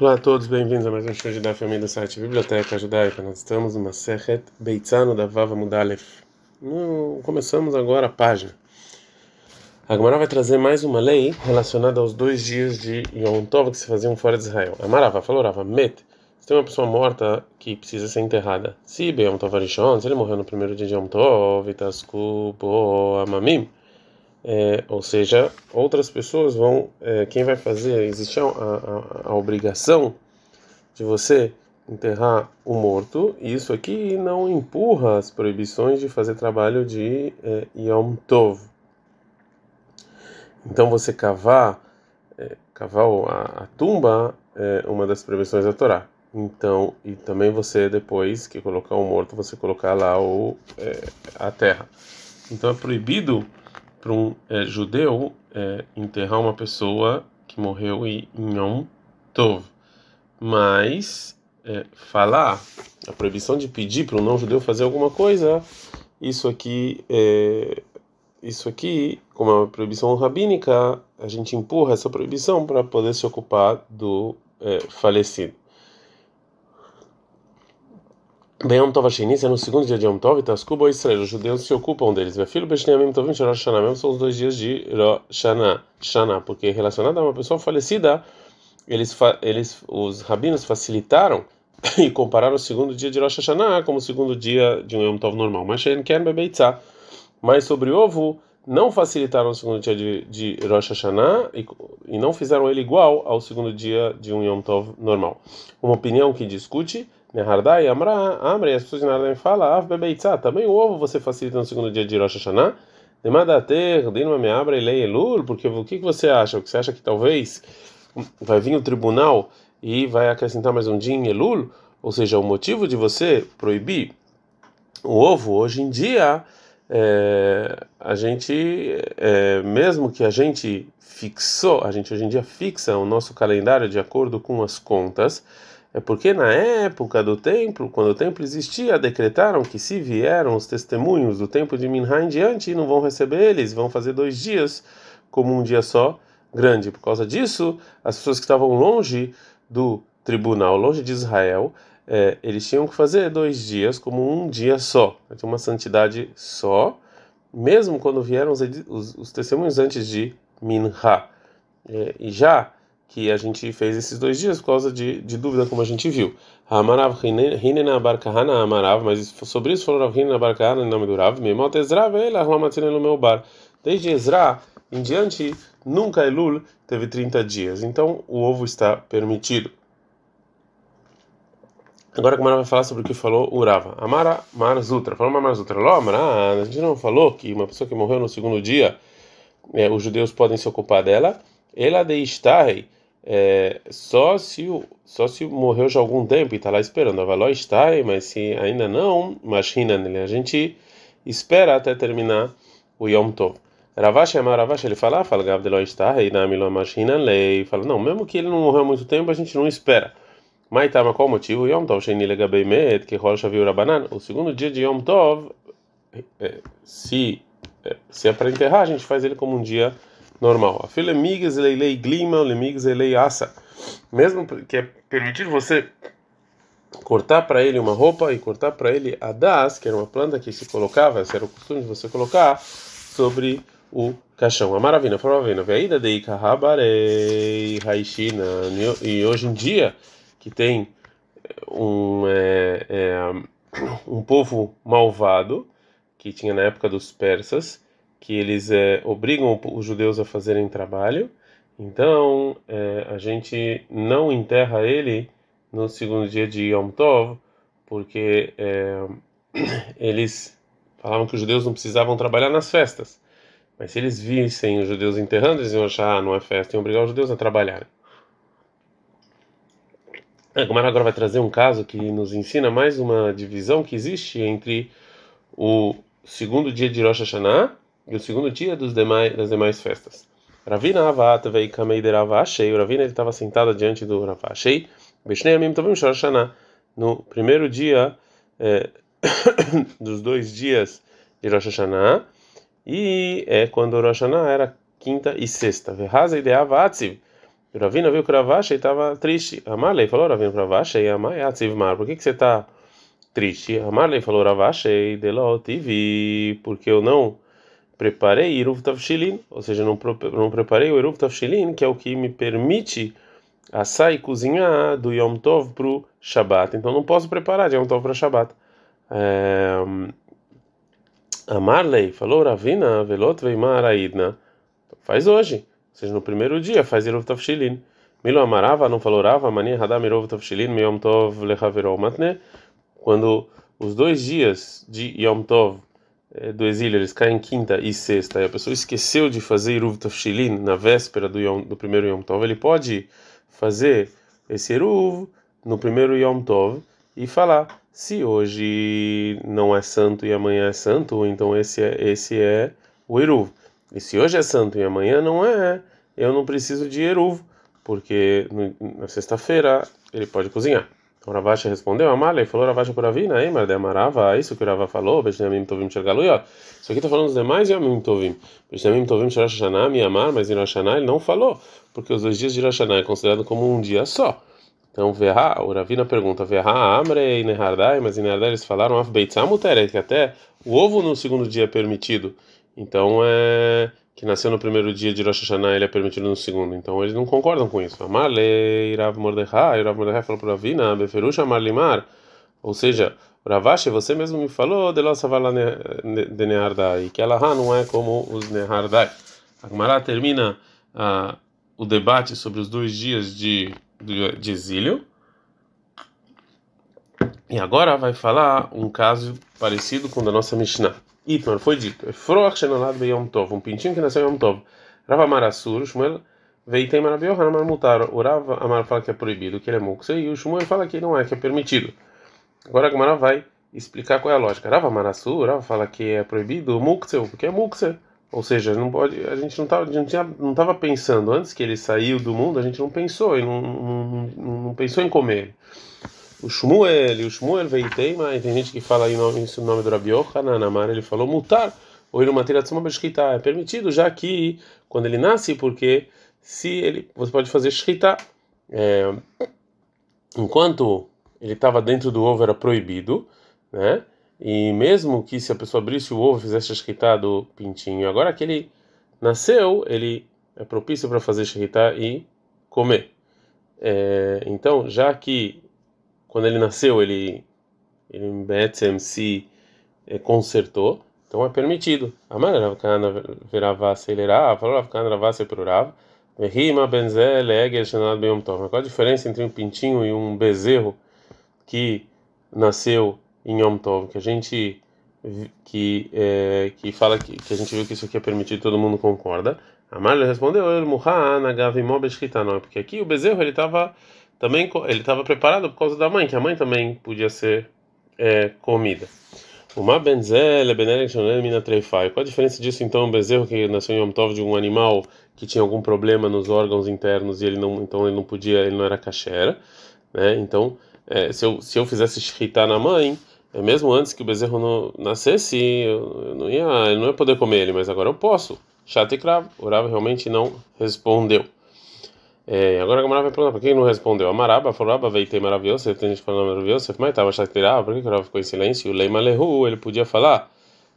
Olá a todos, bem-vindos a mais um show da família do site Biblioteca Judaica. Nós estamos numa Sechet Beitzano da Vava Mudalef. Começamos agora a página. A Gemara vai trazer mais uma lei relacionada aos dois dias de Yom Tov que se faziam fora de Israel. Amarava falou, Rava, met. Se tem uma pessoa morta que precisa ser enterrada, se Yom Tov Arishon, se ele morreu no primeiro dia de Yom Tov, Itasku Bo Amamim, é, ou seja, outras pessoas vão. É, quem vai fazer? Existe a, a, a, obrigação de você enterrar o morto, e isso aqui não empurra as proibições de fazer trabalho de é, Yom Tov. Então, você cavar, é, cavar a, a tumba é uma das proibições da Torá. Então, e também você, depois que colocar o morto, você colocar lá o, é, a terra. Então, é proibido para um é, judeu é, enterrar uma pessoa que morreu em Yom Tov. Mas é, falar, a proibição de pedir para um não judeu fazer alguma coisa, isso aqui, é, isso aqui, como é uma proibição rabínica, a gente empurra essa proibição para poder se ocupar do é, falecido. Bem, Yom Tov Hasheni, é no segundo dia de Yom Tov, Taskubo Israel, os judeus se ocupam deles. Filho Beshneamim Tovim Rosh Hashanah, mesmo são os dois dias de Rosh Hashanah, porque relacionado a uma pessoa falecida, eles, eles, os rabinos facilitaram e compararam o segundo dia de Rosh Hashanah como o segundo dia de um Yom Tov normal. Mas Mas sobre ovo, não facilitaram o segundo dia de, de Rosh Hashanah e, e não fizeram ele igual ao segundo dia de um Yom Tov normal. Uma opinião que discute Nehardai, Amra, Amra, e as pessoas de Nehardai falam, Av Bebeitzá, também o ovo você facilita no segundo dia de Rosh Hashanah? Demadater, Dinma me abra e Elul, porque o que você acha? O que você acha que talvez vai vir o tribunal e vai acrescentar mais um dia em Elul? Ou seja, o motivo de você proibir o ovo hoje em dia, é, a gente, é, mesmo que a gente fixou, a gente hoje em dia fixa o nosso calendário de acordo com as contas, é porque na época do templo, quando o templo existia, decretaram que se vieram os testemunhos do templo de Minha em diante, não vão receber eles, vão fazer dois dias como um dia só grande. Por causa disso, as pessoas que estavam longe do tribunal, longe de Israel, é, eles tinham que fazer dois dias como um dia só. Tinha uma santidade só, mesmo quando vieram os, os, os testemunhos antes de Minha. É, e já que a gente fez esses dois dias por causa de, de dúvida, como a gente viu. Amarav Hinena Barkahana Amarav, mas sobre isso falou Rav Hinena em nome do Rav, Memot Ezra Ramatina no meu bar. Desde Ezra em diante, nunca Elul teve 30 dias, então o ovo está permitido. Agora a Mara vai falar sobre o que falou o Rava. Amara Marzutra. Falou Marzutra. Ló, Amara, a gente não falou que uma pessoa que morreu no segundo dia, é, os judeus podem se ocupar dela. Ela de Istarrei é, só se só se morreu já há algum tempo e está lá esperando. Avaló está, mas se ainda não, imagina. A gente espera até terminar o Yom Tov. Ravash ama Ravash, ele fala, fala Gavdeló está, e na Milo imagina lei. Fala, não, mesmo que ele não morreu há muito tempo, a gente não espera. Mas tá, mas qual o motivo? Yom Tov, Sheni Legabei Met, que Rocha viu Rabanan. O segundo dia de Yom Tov, é, se, é, se é para enterrar, a gente faz ele como um dia normal. A filha migas leilei glima, lemigas leilei assa. Mesmo que é permitido você cortar para ele uma roupa e cortar para ele a das, que era uma planta que se colocava, era o costume de você colocar sobre o caixão. A maravilha, a maravilha. Veida de Ikahabarei Haishina. E hoje em dia, que tem um, é, é, um povo malvado, que tinha na época dos persas, que eles é, obrigam os judeus a fazerem trabalho, então é, a gente não enterra ele no segundo dia de Yom Tov, porque é, eles falavam que os judeus não precisavam trabalhar nas festas. Mas se eles vissem os judeus enterrando, eles iam achar, ah, não é festa, iam obrigar os judeus a trabalhar. A Gomara agora vai trazer um caso que nos ensina mais uma divisão que existe entre o segundo dia de Rosh Hashanah e o segundo dia dos demais, das demais festas. Ravina Avat veio Kamei de Ravashei. O Ravina estava sentado diante do Ravashei. Beshnei Amim Tovim Shoshaná. No primeiro dia é, dos dois dias de Rosh Hashanah. E é quando Rosh Hashanah era quinta e sexta. Verhaza de Avatziv. Ravina viu que Ravashi estava triste. Amarley falou Ravina para Ravashi e Amai Atzivmar. Por que que você está triste? Amarley falou Ravashi Delo tive porque eu não preparei Iruv Tavshilin, ou seja, não, não preparei o Iruv Tavshilin, que é o que me permite assar e cozinhar do Yom Tov para o Shabbat. Então não posso preparar de Yom Tov para Shabbat. É... Amarley falou Ravina Velot Veimar Aidna. Faz hoje seja, no primeiro dia faz Irov Tavshilin. Milo Amarava não falou Rava, Mani Hadam Irov Tavshilin, Yom Tov Lechaverol Matne. Quando os dois dias de Yom Tov do exílio eles caem quinta e sexta e a pessoa esqueceu de fazer Iruv Tafshilin na véspera do, Yom, do primeiro Yom Tov, ele pode fazer esse Iruv no primeiro Yom Tov e falar se hoje não é santo e amanhã é santo, então esse é, esse é o Iruv. E se hoje é santo e amanhã não é, eu não preciso de eruv, porque na sexta-feira ele pode cozinhar. Então Ravacha respondeu, Amalei, falou Ravacha por Avina, aí, mas demarava, isso que o Rava falou, Bejnamim Tovim Shergaluyot. Isso aqui está falando dos demais Yamim Tovim. Bejnamim Tovim Sherash Miamar, mas em Rosh ele não falou, porque os dois dias de Rosh é considerado como um dia só. Então, Verra, o Ravina pergunta, Verra, Amre e Nehardai, mas em Nehardai eles falaram, Af Beitzamuteret, que até o ovo no segundo dia é permitido. Então, é que nasceu no primeiro dia de Rosh Hashanah, ele é permitido no segundo. Então, eles não concordam com isso. Amarle, Rav Mordechai, Rav Mordechai falou para Avina, Beferusha Marlimar, ou seja, Ravashi, você mesmo me falou de nossa vala de Nehardai, que ela não é como os Nehardai. A Gemara termina uh, o debate sobre os dois dias de, de exílio. E agora vai falar um caso parecido com o da nossa Mishnah. Itmar, foi dito, Froach Shenolad Beyom Tov, um pintinho que nasceu em Yom Tov. Rav Amar Asur, Shmuel Veitem Rabi Yohanan Amar Mutar. O Rav Amar fala que é proibido, que ele é mukse, e o Shmuel fala que não é, que é permitido. Agora a Gemara vai explicar qual é a lógica. Rav Amar Asur, Rav fala que é proibido mukse, porque é mukse. Ou seja, não pode, a gente não estava não tava pensando, antes que ele saiu do mundo, a gente não pensou, e não, não, não, não pensou em comer o Shmuel, o Shmuel veiteima, e tem gente que fala aí nome, isso, o nome do Rabi Yochanan, Amar, ele falou mutar, ou ele matéria de shkita, é permitido já que quando ele nasce, porque se ele, você pode fazer shkita, é, enquanto ele estava dentro do ovo era proibido, né? E mesmo que se a pessoa abrisse o ovo e fizesse shkita do pintinho, agora que ele nasceu, ele é propício para fazer shkita e comer. É, então, já que quando ele nasceu, ele ele Betzem se é, consertou, então é permitido. Amar Ravkana virava acelerar, falou Ravkana ravase prurava. Rima benzel egel shenad beyom tov. Qual a diferença entre um pintinho e um bezerro que nasceu em Yom Tov? Que a gente que é, que fala que, que a gente viu que isso aqui é permitido, todo mundo concorda. Amar respondeu, ele muhan agavimó não, porque aqui o bezerro ele estava também ele estava preparado por causa da mãe, que a mãe também podia ser é, comida. Uma benzela, mina treifai. Qual a diferença disso então, um bezerro que nasceu em Yom Tov de um animal que tinha algum problema nos órgãos internos e ele não, então ele não podia, ele não era cachera, né? Então, é, se eu se eu fizesse shritar na mãe, é, mesmo antes que o bezerro não nascesse, eu, eu não ia, eu não ia poder comer ele, mas agora eu posso. Chato e cravo. O Rav realmente não respondeu. É, agora a Gamara vai perguntar por que não respondeu. Amaraba falou, Aba veitei maravilhoso, tem gente falando maravilhoso, mas estava chateado, por que o ficou em silêncio? O Leima Lehu, ele podia falar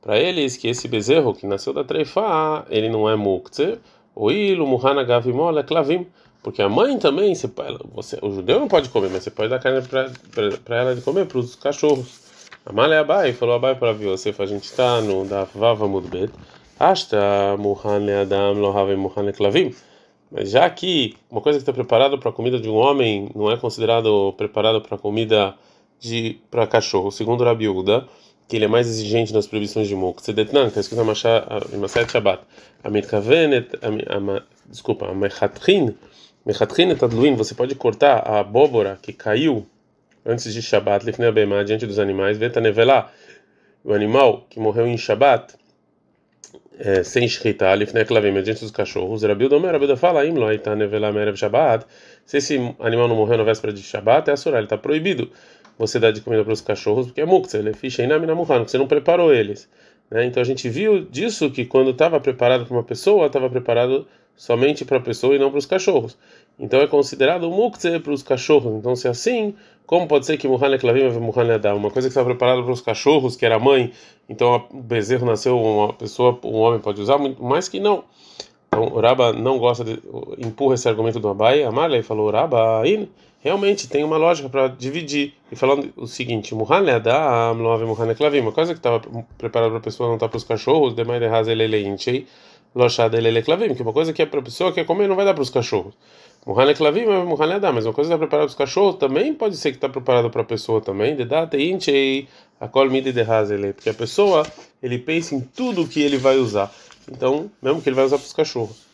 para eles que esse bezerro que nasceu da Treifa, ele não é mukze, o muhana gavimol é clavim, porque a mãe também, você, você, o judeu não pode comer, mas você pode dar carne para ela de comer, para os cachorros. Amale Abai falou Abai para você, a gente está no da Vava Mudbet, Ashta muhane adam lohave muhane clavim. Mas já que uma coisa que está preparada para a comida de um homem não é considerado preparada para a comida de para cachorro, segundo Rabi Uda, que ele é mais exigente nas proibições de muk. Sedetnan, está escrito em Maset Shabbat. Amitkavenet, desculpa, Amechatrin, Mechatrin etadluin, você pode cortar a abóbora que caiu antes de Shabbat, lifnei diante dos animais, vetanevelá, o animal que morreu em Shabbat, é, sem shkita, lifnei klavim, diante dos cachorros, Rabilda Omer, Rabilda fala, im lo ita nevela merev Shabbat, se esse animal não morreu na véspera de Shabbat, é assura, ele está proibido você dar de comida para os cachorros, porque é muktzah, ele é ficha inami namuhan, você não preparou eles. Né? Então a gente viu disso que quando estava preparado para uma pessoa, estava preparado somente para a pessoa e não para os cachorros. Então é considerado um para os cachorros. Então se é assim, como pode ser que Muhan Klavim e Muhan Adam, uma coisa que estava preparada para os cachorros, que era a mãe, então o bezerro nasceu uma pessoa, um homem pode usar, muito mais que não. Então o Raba não gosta de empurra esse argumento do Abai. Amarle falou Raba, realmente tem uma lógica para dividir e falando o seguinte: Muhan Adam, Muhan Klavim, uma coisa que estava preparada para a pessoa não está para os cachorros, demais de Hazeleleinchei lochada ele clavim, que é uma coisa que é para a pessoa que quer comer não vai dar para os cachorros. Muhane clavim, muhane dá, mas uma coisa que está preparada para os cachorros também pode ser que está preparada para a pessoa também. De data inchei a colmide de ele, porque a pessoa ele pensa em tudo que ele vai usar. Então, mesmo que ele vai usar para os cachorros.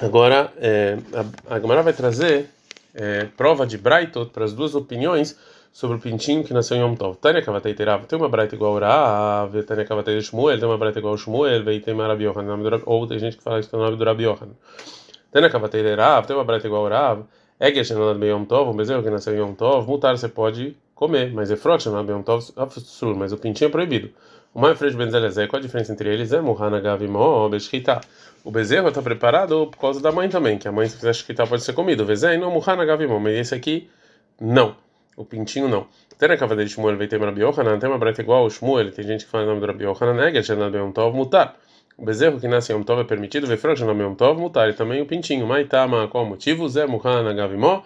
Agora, é, a, a vai trazer é, prova de Brightot para as duas opiniões sobre o pintinho que nasceu em Yom Tov. Tânia Kavatei Terav, tem uma braita igual a Rav, Tânia Kavatei Shmuel, tem uma braita igual Shmuel, veio tem Rabi Yohan, ou tem gente que fala que é o nome do Rabi Yohan. Tânia Kavatei Terav, tem uma braita igual a Rav, Eger Shenanad Be Yom Tov, um bezerro que nasceu em Yom Tov, mutar você pode comer, mas é frot Shenanad Be Yom Tov, sur, mas o pintinho é proibido. O mais fresco benzelezé, qual a diferença entre eles? É Muhana Gavimó, Beshkita. O bezerro está preparado por causa da mãe também, que a mãe, se quiser shkita, pode ser comido. Vezé, não Muhana Gavimó, mas esse aqui, não. O pintinho não. Tem na cavaleira de Shmuel, vai ter Rabi Yohanan, tem uma breta igual o Shmuel, tem gente que fala o nome do Rabi Yohanan, nega, Shenad Yom Tov, mutar. O bezerro que nasce em Yom Tov é permitido, Vefrog Shenad Yom Tov, mutar. E também o pintinho, Maitama, qual o motivo? Zé Muhan Gavimó,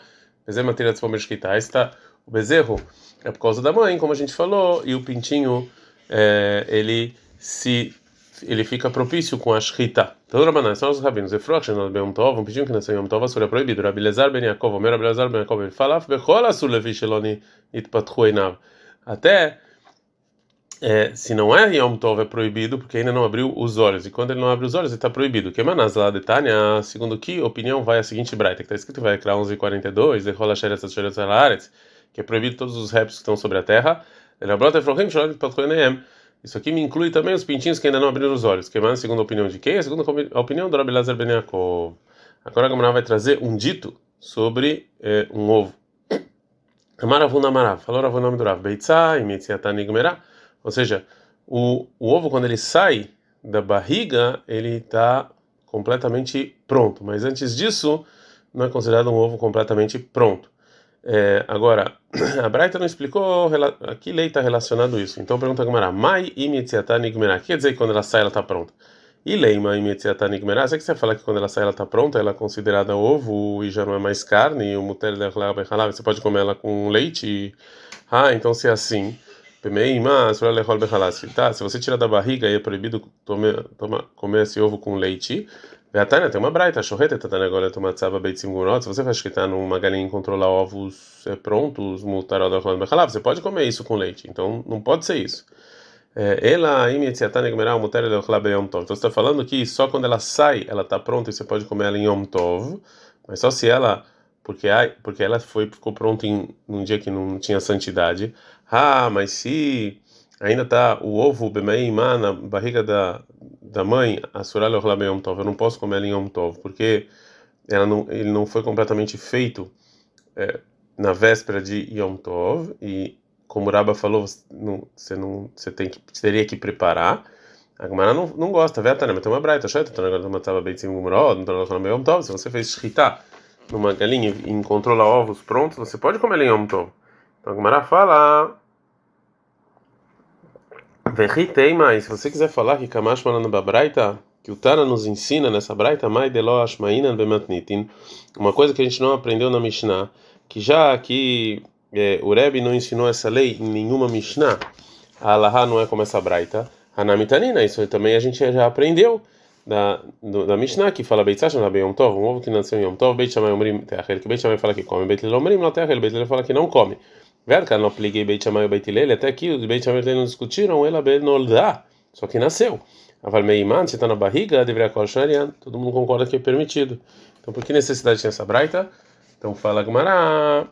Bezerro matéria de Fomershkita. Está o bezerro é por causa da mãe, como a gente falou, e o pintinho, é, ele se ele fica propício com a shkita. Então, Rabanan, são os rabinos. Efroch, Shenad Yom Tov, um pintinho que nasceu Yom Tov, é proibido. Rabi Lezar Ben Yaakov, o meu Rabi Lezar Ben Yaakov, ele fala, Bechol Asur Levi Sheloni Itpatchu Einav. Até é, se não é Yom Tov, é proibido, porque ainda não abriu os olhos. E quando ele não abre os olhos, ele está proibido. Que manas lá de Tânia, segundo que opinião vai a seguinte braita, que está escrito vai criar 11:42, de rola xeretz xeretz haaretz, que é proibido todos os répteis que estão sobre a terra. Ele abrota efrochim shalom patchu isso aqui me inclui também os pintinhos que ainda não abriram os olhos. Que mais a segunda opinião de quem? A segunda a opinião do Rabi Lazar Ben Yaakov. Agora a Gamara vai trazer um dito sobre é, um ovo. Amaravuna Amarav. Falou o nome do Rav. Ou seja, o, o ovo, quando ele sai da barriga, ele está completamente pronto. Mas antes disso, não é considerado um ovo completamente pronto. É, agora, a Braita não explicou a que lei está relacionado isso. Então pergunta a Gamara, Mai imitziata nigmerá. Quer dizer que quando ela sai ela está pronta? E leima imitziata nigmerá. Você que você fala que quando ela sai ela está pronta, ela é considerada ovo e já não é mais carne, e o muter você pode comer ela com leite? Ah, então se é assim, tá? se você tira da barriga e é proibido comer, comer esse ovo com leite, Gatana tem uma braita, chorreta, tatana agora tomar tzava beitzim gurot. Se você vai escritar numa galinha e controlar ovos é, prontos, mutarada você pode comer isso com leite. Então não pode ser isso. Ela. Então você está falando que só quando ela sai, ela está pronta e você pode comer ela em yom tov, mas só se ela porque porque ela foi ficou pronta em num dia que não tinha santidade. Ah, mas se ainda está o ovo bemeimá na barriga da, da mãe, a suralha Yom Tov, eu não posso comer ela em Yom Tov, porque ela não, ele não foi completamente feito é, na véspera de Yom Tov, e como o Raba falou, você, não, você tem que, teria que preparar. A Gemara não, não gosta, vê, mas tem uma braita, então agora bem sem não se você fez shritá numa galinha e encontrou lá ovos prontos, você pode comer ela em Yom Tov. Então a Gemara fala Verritei mais. Se você quiser falar que Kamash Manana Babraita, que o Tana nos ensina nessa Braita, Mai Delo Ashmainan Bematnitin, uma coisa que a gente não aprendeu na Mishnah, que já que é, o Rebbe não ensinou essa lei em nenhuma Mishnah, a Alaha não é como essa Braita, Hanamitanina, isso também a gente já aprendeu da, do, da Mishnah, que fala Beit Sashan Yom Tov, um ovo que nasceu em Yom Tov, Beit Shammai Omrim Teachel, que Beit Shammai fala que come, Beit Lomrim não Teachel, Beit Lomrim fala que não come. Verka não apliquei Beit Shammai e Beit Hillel, até aqui os Beit Shammai não discutiram, ela bem noldá, só que nasceu. Aval Meiman, se está na barriga, deveria colcharian, todo mundo concorda que é permitido. Então por que necessidade tinha essa braita? Então fala Gmará,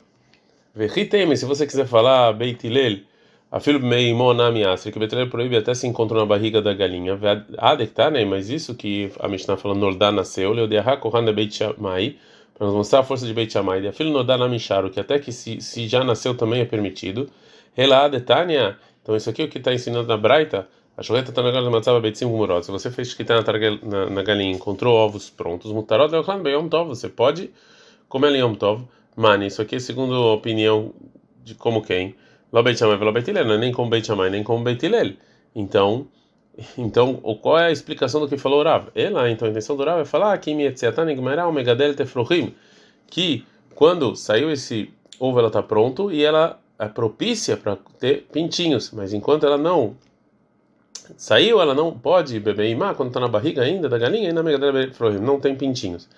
Verriteme, se você quiser falar Beit Hillel, a filho Meimonami Asri, que Beit Hillel proíbe até se encontrou na barriga da galinha. Adektar, né? Mas isso que a Mishnah falou, Noldá nasceu, Leodeha Kohan Beit Shammai, para nos mostrar a força de Beit Shammai. A filho Nodá Namisharo, que até que se, se já nasceu também é permitido. Ela Detania, Então isso aqui é o que está ensinando na Braita. A chuleta está na galinha matzava beitzim gumurot. Se você fez que está na, na, galinha encontrou ovos prontos, mutarot é o bem tov. Você pode comer em yom tov. Mani, isso aqui é segundo a opinião de como quem. Lo beit shamai velo beit não é nem como beit shamai, nem como beit Então, então, qual é a explicação do que falou Rav? Ela, então a intenção do Rav é falar que que quando saiu esse ovo ela está pronto e ela é propícia para ter pintinhos, mas enquanto ela não saiu, ela não pode beber imá quando está na barriga ainda da galinha e na megadela não tem pintinhos.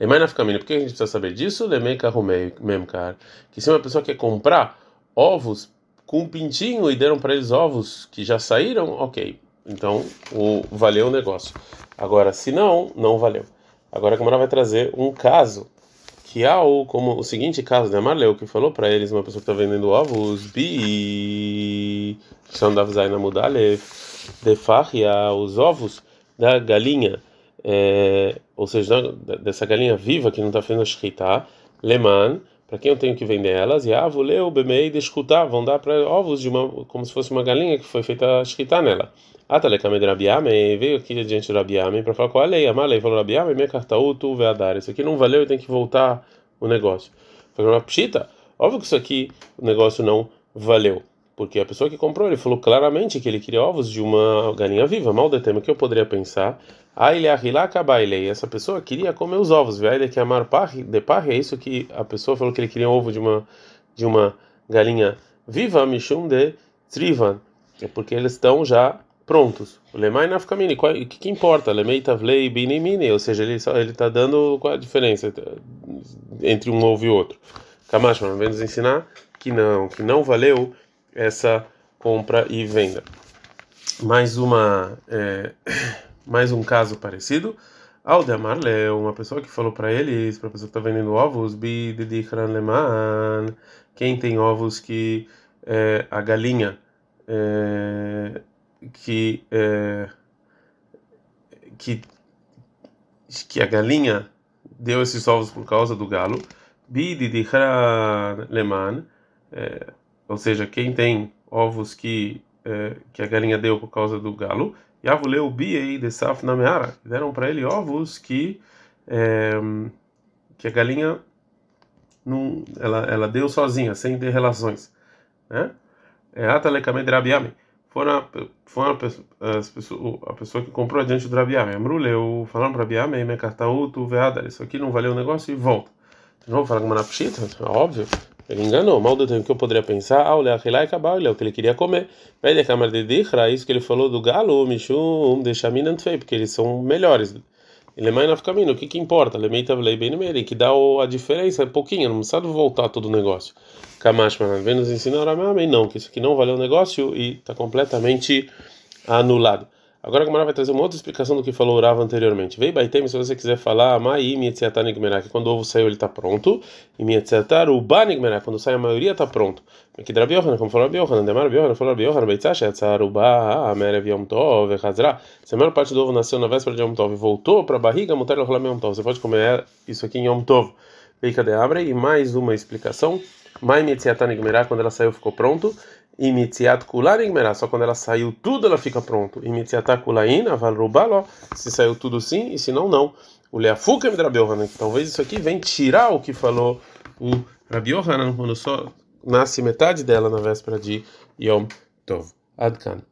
Lemai na caminho, por que a gente precisa saber disso? Lemei carrumei mesmo, cara. Que se uma pessoa quer comprar ovos com pintinho e deram para eles ovos que já saíram, ok. Então, o, valeu o negócio. Agora, se não, não valeu. Agora a Gamara vai trazer um caso que há o, como o seguinte caso de Amarleu, que falou para eles, uma pessoa que está vendendo ovos, bi, são da Zaina Mudale, de farria, os ovos da galinha, é, ou seja, dessa galinha viva que não está fazendo a shkita, leman, para quem eu tenho que vender elas, e avuleu, bemei, de vão dar para ovos de uma, como se fosse uma galinha que foi feita a shkita nela. Atalekame de Rabiame, veio aqui diante do Rabiame para falar qual a lei. A lei falou Rabiame, minha cartaú, tu dar. Isso aqui não valeu e tem que voltar o negócio. Falou, pshita, óbvio que isso aqui, o negócio não valeu. Porque a pessoa que comprou, ele falou claramente que ele queria ovos de uma galinha viva. Mal de tema que eu poderia pensar. Lei. Essa pessoa queria comer os ovos. Velho que amar de parre é isso que a pessoa falou que ele queria ovo de uma de uma galinha viva, mishum de trivan. É porque eles estão já prontos. O lemai nafkamini, o que, que importa? Lemei tavlei binimini, ou seja, ele está dando qual a diferença entre um ovo e outro. Kamashman vem nos ensinar que não, que não valeu essa compra e venda. Mais uma, é, mais um caso parecido. Aldemar Leo, uma pessoa que falou para eles, para a pessoa que está vendendo ovos, leman, quem tem ovos que é, a galinha é, que é, que que a galinha deu esses ovos por causa do galo, leman, é, ou seja, quem tem ovos que é, que a galinha deu por causa do galo, Yavuleu biei de saf na meara, deram para ele ovos que é, que a galinha não, ela ela deu sozinha, sem ter relações, né? É drabiame foram, foram as pessoas, a pessoa que comprou adiante do Rabiame. Amruleu, falando para Rabiame, me cartauto, veada, isso aqui não valeu o negócio e volta. De novo, fala com uma pshita, óbvio. Ele enganou, mal do tempo que eu poderia pensar, ah, o Leachilá e acabar, o que ele queria comer. Vai de câmara de Dihra, isso que ele falou do galo, Mishum, deixa a feio, porque eles são melhores. Ele é mais no caminho, o que que importa? Ele meita bem no meio, que dá a diferença, é pouquinho, não precisa voltar todo o negócio. Kamash, vem nos ensinar a não, que isso aqui não valeu o negócio e está completamente anulado. Agora a Gamara vai trazer uma outra explicação do que falou o Rava anteriormente. Vei Baitem, se você quiser falar, Mai Mietziatá Nigmerá, que quando o ovo saiu ele está pronto, e Mietziatá Ubá Nigmerá, quando sai a maioria está pronto. Aqui Rabi Yohanan, como falou Rabi Yohanan, Demar Rabi Yohanan, falou Rabi Yohanan, Beitzá, Shetzar Ubá, Amerev Yom Tov, Chazra. Se a maior parte do ovo nasceu na véspera de Yom Tov e voltou para a barriga, Mutar Lohalam Yom Tov. Você pode comer isso aqui em Yom Tov. De Abre, e mais uma explicação. Mai Mietziatá Nigmerá, quando ela saiu ficou pronto. E mitziat kulain só quando ela saiu tudo ela fica pronto. Mitziat kulain aval rubalo, se saiu tudo sim e se não não. O leafukem de Rabi Yohanan, talvez isso aqui vem tirar o que falou o Rabi Yohanan quando só nasce metade dela na véspera de Yom Tov. Adkan.